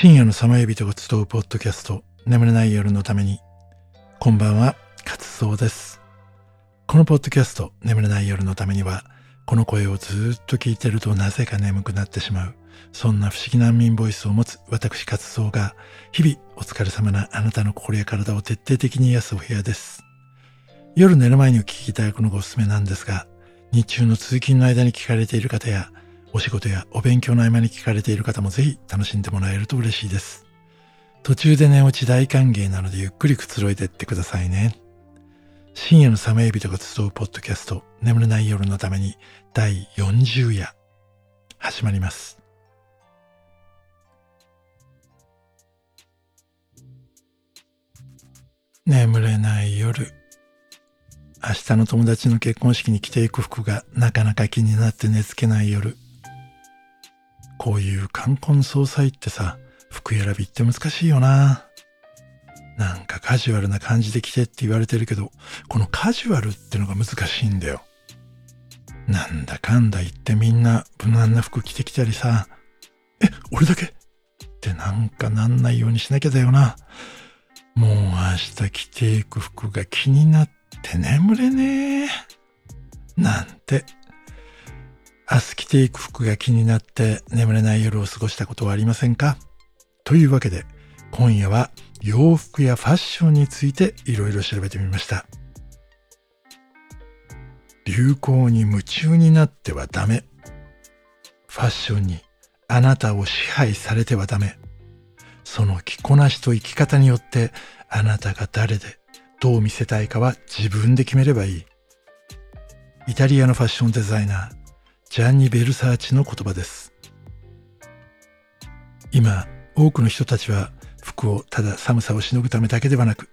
深夜のさまよ人が集うポッドキャスト眠れない夜のために。こんばんは活動です。このポッドキャスト眠れない夜のためにはこの声をずっと聞いてるとなぜか眠くなってしまう。そんな不思議な民ボイスを持つ私活動が日々お疲れ様なあなたの心や体を徹底的に癒すお部屋です。夜寝る前にお聞きいただくのがおすすめなんですが日中の通勤の間に聞かれている方やお仕事やお勉強の合間に聞かれている方もぜひ楽しんでもらえると嬉しいです。途中で寝落ち大歓迎なのでゆっくりくつろいでってくださいね。深夜の寒い人が集うポッドキャスト眠れない夜のために第40夜始まります。眠れない夜。明日の友達の結婚式に着ていく服がなかなか気になって寝つけない夜。こういう冠婚葬祭ってさ、服選びって難しいよな。なんかカジュアルな感じで着てって言われてるけど、このカジュアルってのが難しいんだよ。なんだかんだ言ってみんな無難な服着てきたりさ、え、俺だけ？ってなんかなんないようにしなきゃだよな。もう明日着ていく服が気になって眠れねえ。なんて明日着ていく服が気になって眠れない夜を過ごしたことはありませんか？というわけで今夜は洋服やファッションについていろいろ調べてみました。流行に夢中になってはダメ。ファッションにあなたを支配されてはダメ。その着こなしと生き方によってあなたが誰でどう見せたいかは自分で決めればいい。イタリアのファッションデザイナージャンニ・ベルサーチの言葉です。今、多くの人たちは服をただ寒さをしのぐためだけではなく、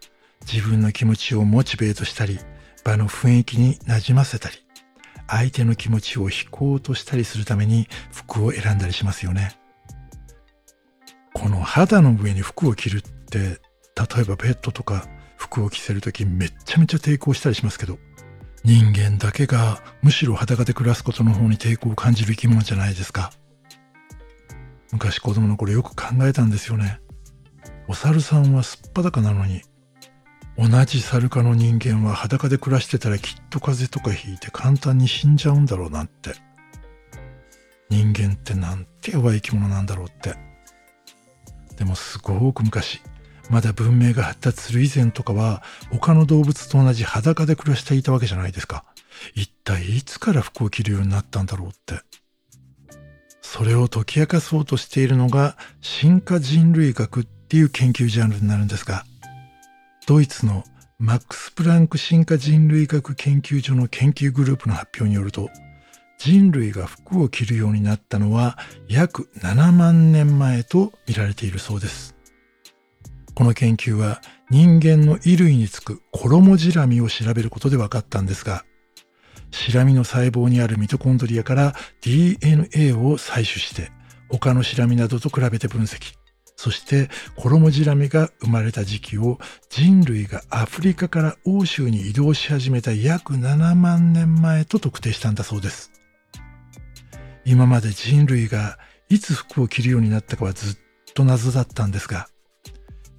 自分の気持ちをモチベートしたり、場の雰囲気になじませたり、相手の気持ちを引こうとしたりするために服を選んだりしますよね。この肌の上に服を着るって、例えばペットとか服を着せるときめっちゃめちゃ抵抗したりしますけど、人間だけがむしろ裸で暮らすことの方に抵抗を感じる生き物じゃないですか。昔子供の頃よく考えたんですよね。お猿さんはすっぱだかなのに、同じ猿科の人間は裸で暮らしてたらきっと風邪とかひいて簡単に死んじゃうんだろうなんて。人間ってなんて弱い生き物なんだろうって。でもすごく昔、まだ文明が発達する以前とかは他の動物と同じ裸で暮らしていたわけじゃないですか。一体いつから服を着るようになったんだろうって。それを解き明かそうとしているのが進化人類学っていう研究ジャンルになるんですが、ドイツのマックス・プランク進化人類学研究所の研究グループの発表によると、人類が服を着るようになったのは約7万年前と見られているそうです。この研究は人間の衣類につく衣ジラミを調べることで分かったんですが、シラミの細胞にあるミトコンドリアから DNA を採取して他のシラミなどと比べて分析。そして衣ジラミが生まれた時期を人類がアフリカから欧州に移動し始めた約7万年前と特定したんだそうです。今まで人類がいつ服を着るようになったかはずっと謎だったんですが、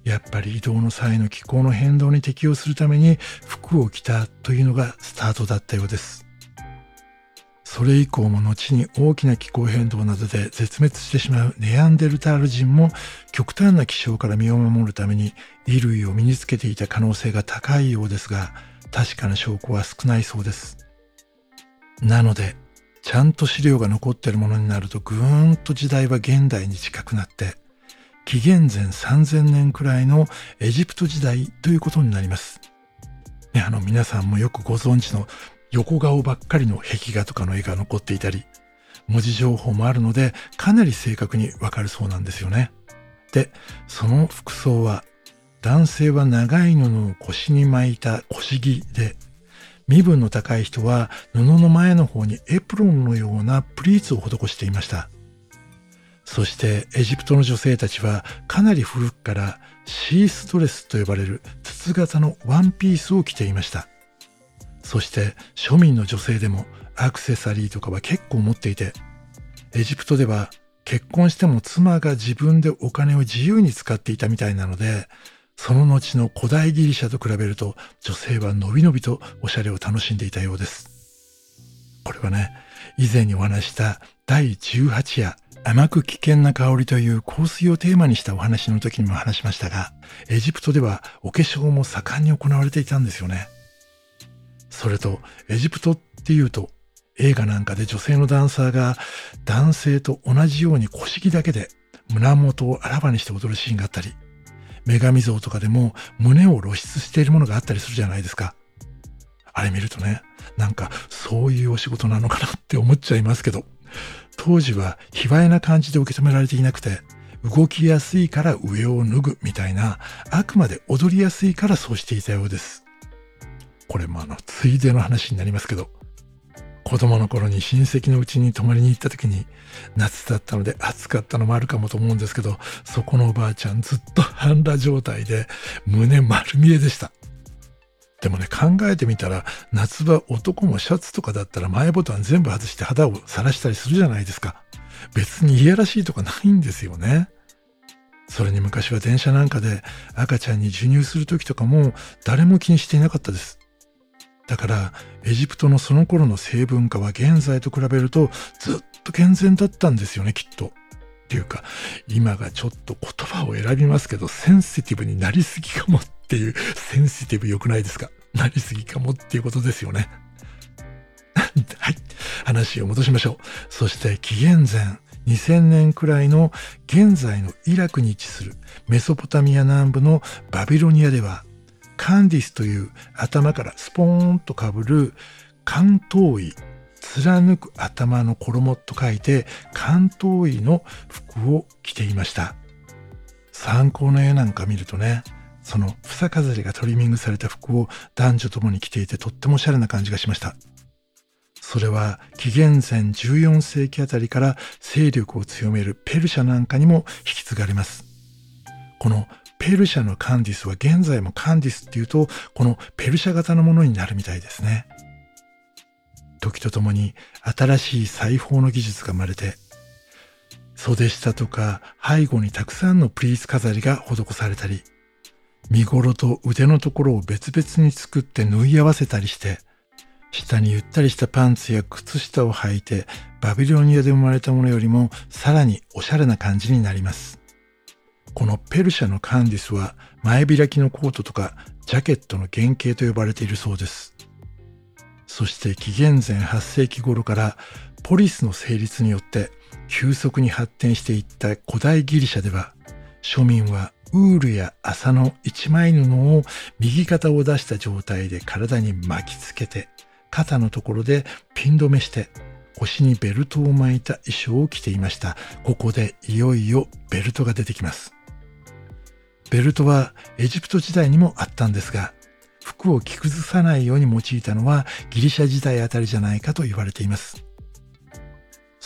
やっぱり移動の際の気候の変動に適応するために服を着たというのがスタートだったようです。それ以降も後に大きな気候変動などで絶滅してしまうネアンデルタール人も極端な気象から身を守るために衣類を身につけていた可能性が高いようですが確かな証拠は少ないそうです。なのでちゃんと資料が残ってるものになるとぐーんと時代は現代に近くなって紀元前3000年くらいのエジプト時代ということになります。ね、あの皆さんもよくご存知の横顔ばっかりの壁画とかの絵が残っていたり、文字情報もあるのでかなり正確にわかるそうなんですよね。で、その服装は男性は長い布を腰に巻いた腰着で、身分の高い人は布の前の方にエプロンのようなプリーツを施していました。そしてエジプトの女性たちはかなり古くからシースドレスと呼ばれる筒型のワンピースを着ていました。そして庶民の女性でもアクセサリーとかは結構持っていて、エジプトでは結婚しても妻が自分でお金を自由に使っていたみたいなので、その後の古代ギリシャと比べると女性はのびのびとおしゃれを楽しんでいたようです。これはね、以前にお話した第18夜甘く危険な香りという香水をテーマにしたお話の時にも話しましたが、エジプトではお化粧も盛んに行われていたんですよね。それと、エジプトっていうと、映画なんかで女性のダンサーが男性と同じように腰着だけで胸元をあらわにして踊るシーンがあったり、女神像とかでも胸を露出しているものがあったりするじゃないですか。あれ見るとね、なんかそういうお仕事なのかなって思っちゃいますけど、当時は卑猥な感じで受け止められていなくて、動きやすいから上を脱ぐみたいな、あくまで踊りやすいからそうしていたようです。これもあの、ついでの話になりますけど、子供の頃に親戚のうちに泊まりに行った時に、夏だったので暑かったのもあるかもと思うんですけど、そこのおばあちゃんずっと半裸状態で胸丸見えでした。でもね、考えてみたら、夏場男もシャツとかだったら前ボタン全部外して肌を晒したりするじゃないですか。別にいやらしいとかないんですよね。それに昔は電車なんかで赤ちゃんに授乳する時とかも誰も気にしていなかったです。だからエジプトのその頃の性文化は現在と比べるとずっと健全だったんですよね、きっと。っていうか、今がちょっと言葉を選びますけど、センシティブになりすぎかもっていう、センシティブ良くないですか？なりすぎかも？っていうことですよね。はい。話を戻しましょう。そして紀元前2000年くらいの現在のイラクに位置するメソポタミア南部のバビロニアではカンディスという頭からスポーンとかぶる関東医貫く頭の衣と書いて関東医の服を着ていました参考の絵なんか見るとねその房飾りがトリミングされた服を男女ともに着ていてとってもおしゃれな感じがしました。それは紀元前14世紀あたりから勢力を強めるペルシャなんかにも引き継がれます。このペルシャのカンディスは現在もカンディスっていうとこのペルシャ型のものになるみたいですね。時とともに新しい裁縫の技術が生まれて袖下とか背後にたくさんのプリーツ飾りが施されたり見頃と腕のところを別々に作って縫い合わせたりして下にゆったりしたパンツや靴下を履いてバビロニアで生まれたものよりもさらにおしゃれな感じになります。このペルシャのカンディスは前開きのコートとかジャケットの原型と呼ばれているそうです。そして紀元前8世紀頃からポリスの成立によって急速に発展していった古代ギリシャでは庶民はウールや麻の一枚布を右肩を出した状態で体に巻きつけて肩のところでピン止めして腰にベルトを巻いた衣装を着ていました。ここでいよいよベルトが出てきます。ベルトはエジプト時代にもあったんですが、服を着崩さないように用いたのはギリシャ時代あたりじゃないかと言われています。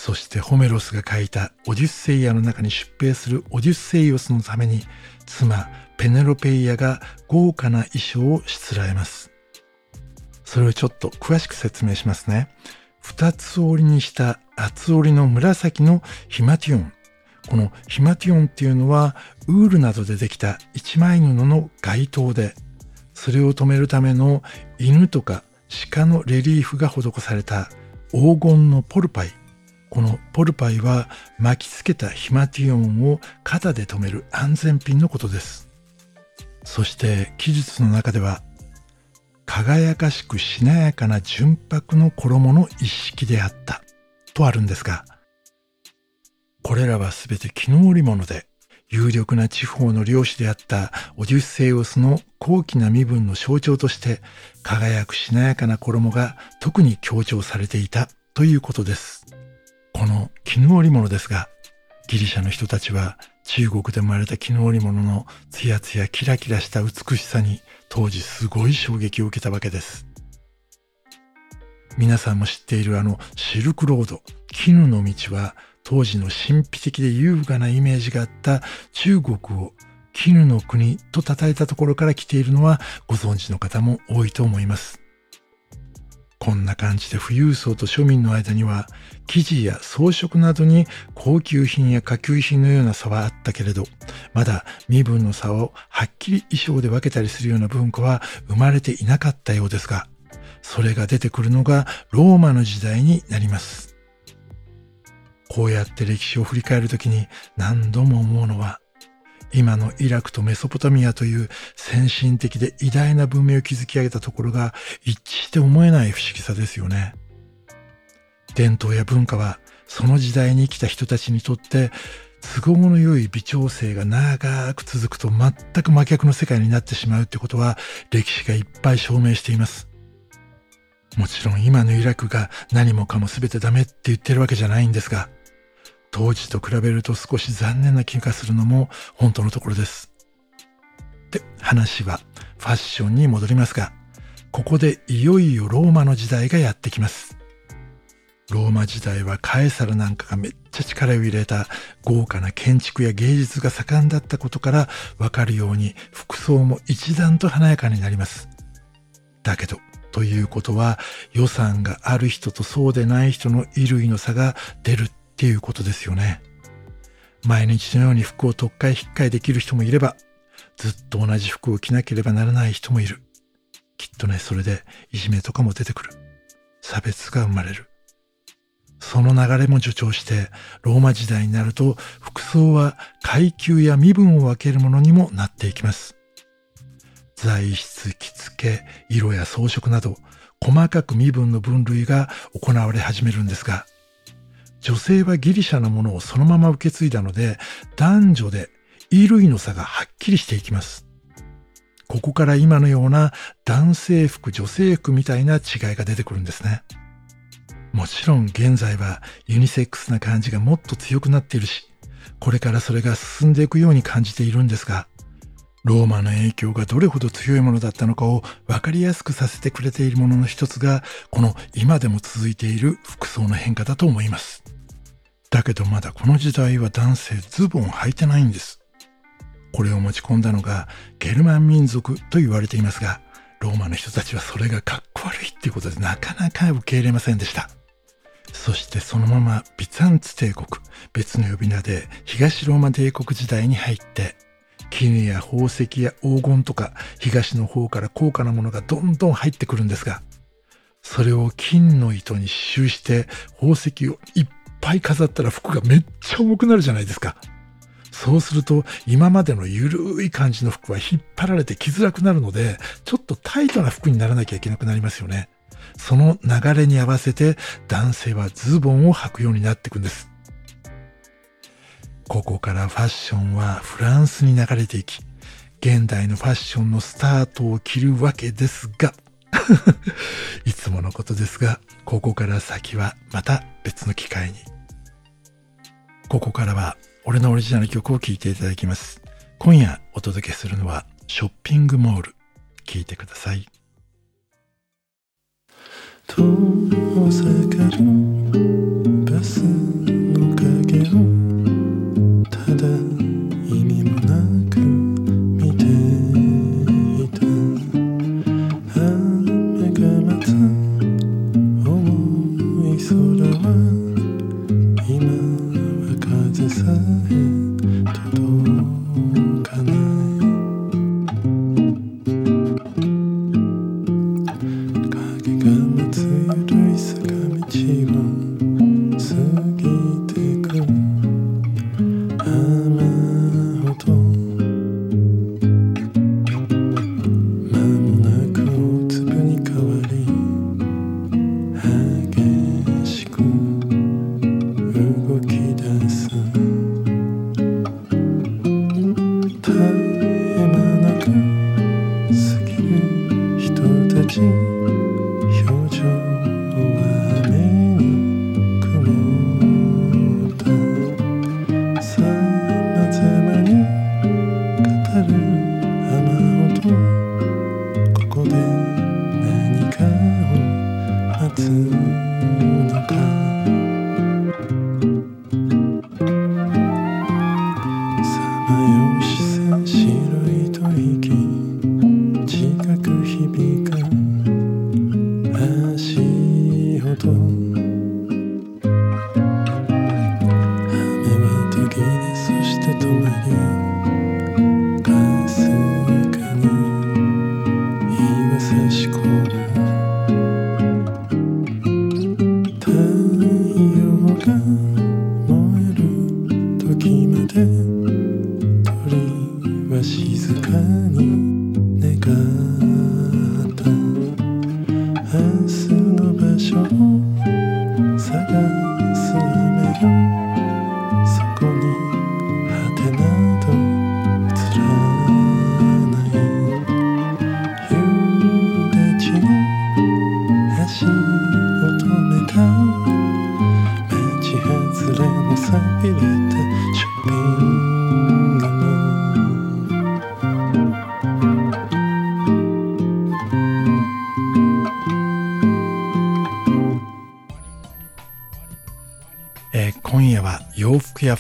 そしてホメロスが書いたオデュッセイアの中に出兵するオデュッセイオスのために妻ペネロペイアが豪華な衣装をしつらえます。それをちょっと詳しく説明しますね。二つ折りにした厚折りの紫のヒマティオン。このヒマティオンっていうのはウールなどでできた一枚布の街灯で、それを止めるための犬とか鹿のレリーフが施された黄金のポルパイ。このポルパイは巻きつけたヒマティオンを肩で止める安全ピンのことです。そして記述の中では輝かしくしなやかな純白の衣の一式であったとあるんですが、これらはすべて絹織物で、有力な地方の領主であったオデュッセイオスの高貴な身分の象徴として、輝くしなやかな衣が特に強調されていたということです。この絹織物ですが、ギリシャの人たちは中国で生まれた絹織物のツヤツヤキラキラした美しさに当時すごい衝撃を受けたわけです。皆さんも知っているあのシルクロード、絹の道は当時の神秘的で優雅なイメージがあった中国を絹の国と称えたところから来ているのはご存知の方も多いと思います。こんな感じで富裕層と庶民の間には生地や装飾などに高級品や下級品のような差はあったけれどまだ身分の差をはっきり衣装で分けたりするような文化は生まれていなかったようですがそれが出てくるのがローマの時代になります。こうやって歴史を振り返るときに何度も思うのは今のイラクとメソポタミアという先進的で偉大な文明を築き上げたところが一致して思えない不思議さですよね。伝統や文化はその時代に生きた人たちにとって都合の良い微調整が長く続くと全く真逆の世界になってしまうってことは歴史がいっぱい証明しています。もちろん今のイラクが何もかも全てダメって言ってるわけじゃないんですが、当時と比べると少し残念な気がするのも本当のところです。で、話はファッションに戻りますが、ここでいよいよローマの時代がやってきます。ローマ時代はカエサルなんかがめっちゃ力を入れた豪華な建築や芸術が盛んだったことからわかるように服装も一段と華やかになります。だけど、ということは予算がある人とそうでない人の衣類の差が出るっていうことですよね。毎日のように服を特会引っかえできる人もいれば、ずっと同じ服を着なければならない人もいる。きっとね、それでいじめとかも出てくる。差別が生まれる。その流れも助長して、ローマ時代になると服装は階級や身分を分けるものにもなっていきます。材質、着付け、色や装飾など、細かく身分の分類が行われ始めるんですが、女性はギリシャのものをそのまま受け継いだので、男女で衣類の差がはっきりしていきます。ここから今のような男性服、女性服みたいな違いが出てくるんですね。もちろん現在はユニセックスな感じがもっと強くなっているし、これからそれが進んでいくように感じているんですが、ローマの影響がどれほど強いものだったのかを分かりやすくさせてくれているものの一つが、この今でも続いている服装の変化だと思います。だけどまだこの時代は男性ズボン履いてないんです。これを持ち込んだのがゲルマン民族と言われていますが、ローマの人たちはそれがかっこ悪いっていうことでなかなか受け入れませんでした。そしてそのままビザンツ帝国、別の呼び名で東ローマ帝国時代に入って、絹や宝石や黄金とか東の方から高価なものがどんどん入ってくるんですが、それを金の糸に刺繍して宝石をいっぱい飾ったら服がめっちゃ重くなるじゃないですか。そうすると今までのゆるい感じの服は引っ張られて着づらくなるので、ちょっとタイトな服にならなきゃいけなくなりますよね。その流れに合わせて男性はズボンを履くようになっていくんです。ここからファッションはフランスに流れていき、現代のファッションのスタートを切るわけですが、いつものことですが、ここから先はまた別の機会に。ここからは俺のオリジナル曲を聴いていただきます。今夜お届けするのはショッピングモール。聴いてください。遠ざかる他。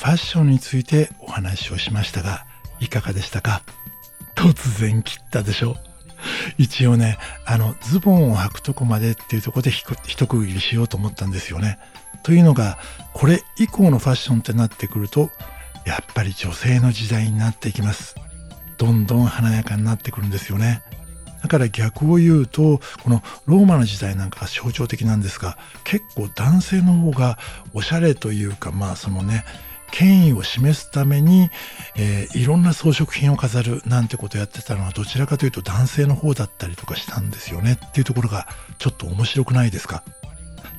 ファッションについてお話をしましたが、いかがでしたか？突然切ったでしょ一応ね、あの、ズボンを履くとこまでっていうとこで一区切りしようと思ったんですよね。というのが、これ以降のファッションってなってくると、やっぱり女性の時代になっていきます。どんどん華やかになってくるんですよね。だから逆を言うと、このローマの時代なんかが象徴的なんですが、結構男性の方がおしゃれというか、まあそのね、権威を示すために、えー、いろんな装飾品を飾るなんてことをやってたのはどちらかというと男性の方だったりとかしたんですよね。っていうところがちょっと面白くないですか？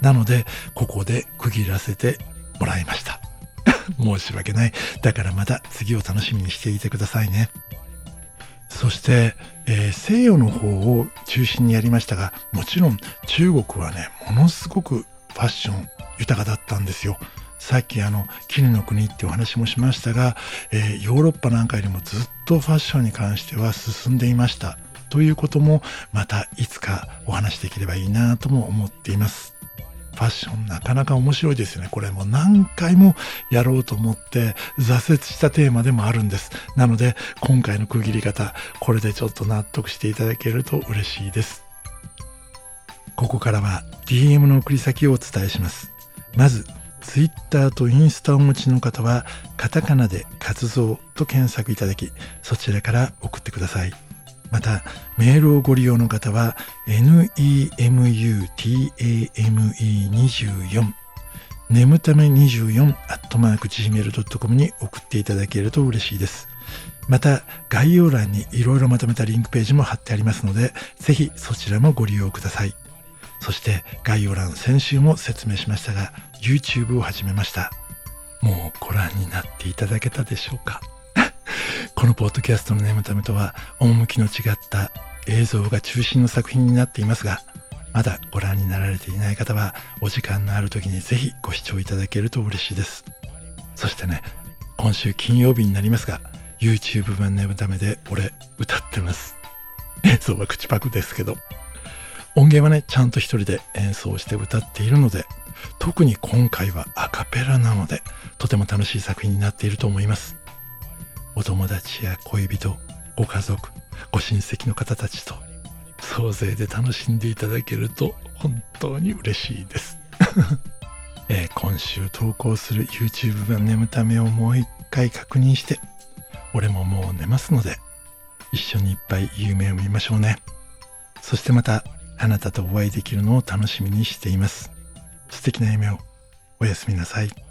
なのでここで区切らせてもらいました。申し訳ない。だからまた次を楽しみにしていてくださいね。そして、えー、西洋の方を中心にやりましたがもちろん中国はねものすごくファッション豊かだったんですよ。さっきあの絹の国ってお話もしましたが、えー、ヨーロッパなんかよりもずっとファッションに関しては進んでいましたということもまたいつかお話できればいいなとも思っていますファッションなかなか面白いですよね。これも何回もやろうと思って挫折したテーマでもあるんです。なので今回の区切り方、これでちょっと納得していただけると嬉しいです。ここからは DM の送り先をお伝えします。まず Twitter とインスタをお持ちの方は、カタカナで活動と検索いただき、そちらから送ってください。また、メールをご利用の方は、nemutame24 眠ため24アットマーク gmail.com に送っていただけると嬉しいです。また、概要欄にいろいろまとめたリンクページも貼ってありますので、ぜひそちらもご利用ください。そして概要欄先週も説明しましたが YouTube を始めました。もうご覧になっていただけたでしょうか？このポッドキャストの眠ためとは趣の違った映像が中心の作品になっていますがまだご覧になられていない方はお時間のある時にぜひご視聴いただけると嬉しいです。そしてね今週金曜日になりますが YouTube 版眠ためで俺歌ってます。映像は口パクですけど。音源はね、ちゃんと一人で演奏して歌っているので、特に今回はアカペラなので、とても楽しい作品になっていると思います。お友達や恋人、ご家族、ご親戚の方たちと、総勢で楽しんでいただけると本当に嬉しいです。えー、今週投稿する YouTube 版眠ためをもう一回確認して、俺ももう寝ますので、一緒にいっぱい夢を見ましょうね。そしてまたあなたとお会いできるのを楽しみにしています。素敵な夢をおやすみなさい。